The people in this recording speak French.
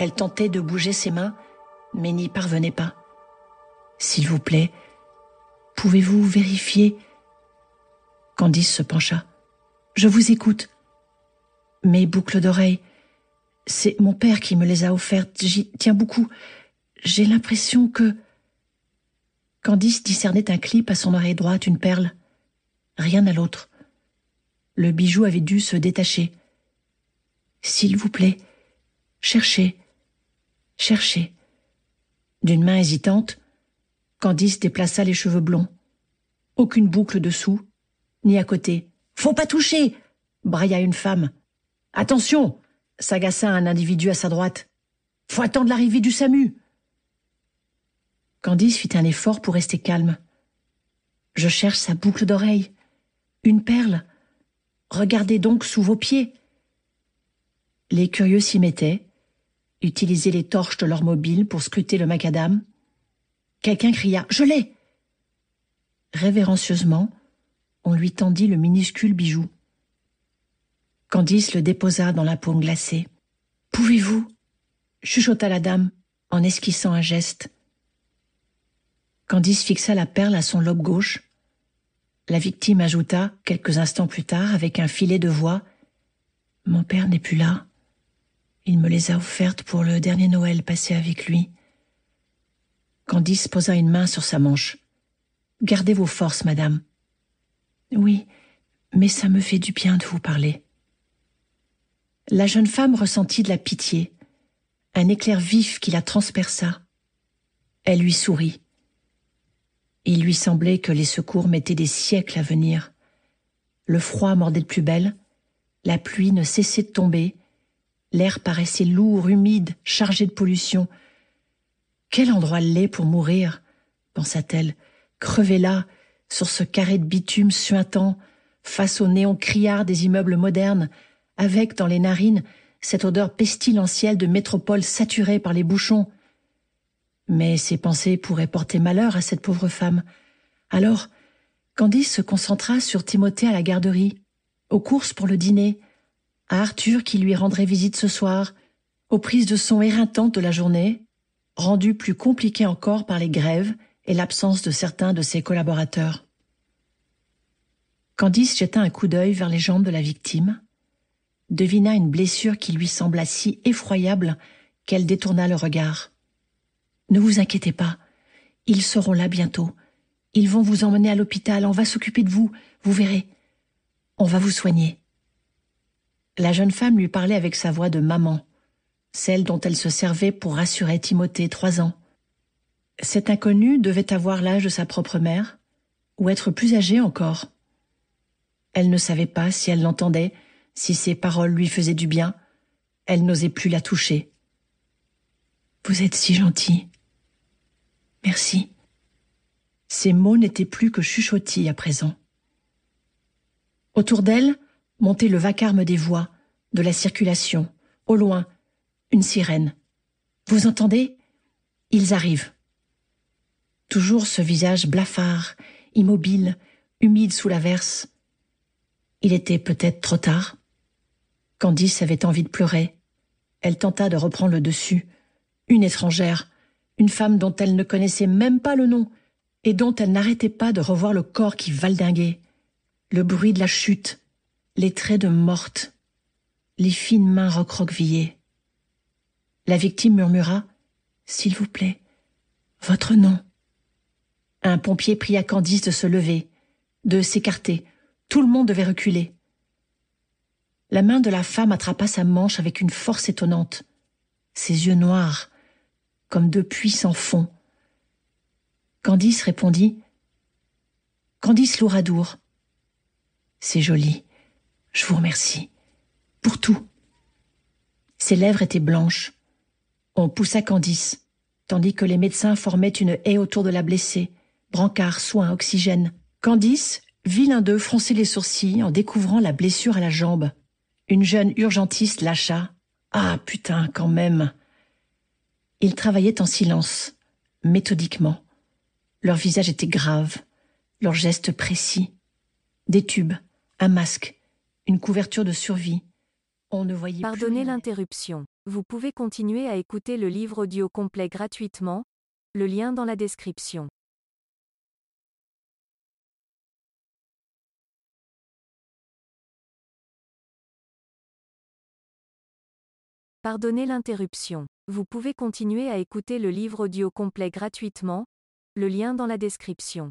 Elle tentait de bouger ses mains, mais n'y parvenait pas. S'il vous plaît, pouvez-vous vérifier Candice se pencha. Je vous écoute. Mes boucles d'oreilles, c'est mon père qui me les a offertes. J'y tiens beaucoup. J'ai l'impression que... Candice discernait un clip à son oreille droite, une perle. Rien à l'autre. Le bijou avait dû se détacher. S'il vous plaît, cherchez, cherchez. D'une main hésitante, Candice déplaça les cheveux blonds. Aucune boucle dessous, ni à côté. Faut pas toucher brailla une femme. Attention s'agaça un individu à sa droite. Faut attendre l'arrivée du SAMU. Candice fit un effort pour rester calme. Je cherche sa boucle d'oreille. Une perle. Regardez donc sous vos pieds. Les curieux s'y mettaient, utilisaient les torches de leur mobile pour scruter le macadam. Quelqu'un cria Je l'ai Révérencieusement, on lui tendit le minuscule bijou. Candice le déposa dans la paume glacée. Pouvez-vous chuchota la dame en esquissant un geste. Candice fixa la perle à son lobe gauche. La victime ajouta, quelques instants plus tard, avec un filet de voix Mon père n'est plus là. Il me les a offertes pour le dernier Noël passé avec lui. Candice posa une main sur sa manche. Gardez vos forces, madame. Oui, mais ça me fait du bien de vous parler. La jeune femme ressentit de la pitié, un éclair vif qui la transperça. Elle lui sourit. Il lui semblait que les secours mettaient des siècles à venir. Le froid mordait de plus belle, la pluie ne cessait de tomber, l'air paraissait lourd, humide, chargé de pollution. Quel endroit laid pour mourir, pensa-t-elle, crever là, sur ce carré de bitume suintant, face au néon criard des immeubles modernes, avec dans les narines cette odeur pestilentielle de métropole saturée par les bouchons. Mais ces pensées pourraient porter malheur à cette pauvre femme. Alors, Candice se concentra sur Timothée à la garderie, aux courses pour le dîner, à Arthur qui lui rendrait visite ce soir, aux prises de son éreintantes de la journée, rendues plus compliquées encore par les grèves et l'absence de certains de ses collaborateurs. Candice jeta un coup d'œil vers les jambes de la victime, devina une blessure qui lui sembla si effroyable qu'elle détourna le regard. Ne vous inquiétez pas, ils seront là bientôt. Ils vont vous emmener à l'hôpital, on va s'occuper de vous, vous verrez. On va vous soigner. La jeune femme lui parlait avec sa voix de maman, celle dont elle se servait pour rassurer Timothée, trois ans. Cet inconnu devait avoir l'âge de sa propre mère, ou être plus âgé encore. Elle ne savait pas si elle l'entendait, si ses paroles lui faisaient du bien, elle n'osait plus la toucher. Vous êtes si gentil. Merci. Ces mots n'étaient plus que chuchotis à présent. Autour d'elle montait le vacarme des voix, de la circulation. Au loin, une sirène. Vous entendez? Ils arrivent. Toujours ce visage blafard, immobile, humide sous la verse. Il était peut-être trop tard. Candice avait envie de pleurer. Elle tenta de reprendre le dessus. Une étrangère, une femme dont elle ne connaissait même pas le nom, et dont elle n'arrêtait pas de revoir le corps qui valdinguait, le bruit de la chute, les traits de morte, les fines mains recroquevillées. La victime murmura S'il vous plaît, votre nom. Un pompier pria Candice de se lever, de s'écarter. Tout le monde devait reculer. La main de la femme attrapa sa manche avec une force étonnante. Ses yeux noirs, comme deux puissants fonds. Candice répondit Candice Louradour. C'est joli. Je vous remercie. Pour tout. Ses lèvres étaient blanches. On poussa Candice, tandis que les médecins formaient une haie autour de la blessée. Brancard, soins, oxygène. Candice vit l'un d'eux froncer les sourcils en découvrant la blessure à la jambe. Une jeune urgentiste lâcha. Ah, putain, quand même. Ils travaillaient en silence, méthodiquement. Leur visage était grave, leurs gestes précis. Des tubes, un masque, une couverture de survie, On ne voyait plus Pardonnez l'interruption. Vous pouvez continuer à écouter le livre audio complet gratuitement, le lien dans la description. Pardonnez l'interruption. Vous pouvez continuer à écouter le livre audio complet gratuitement, le lien dans la description.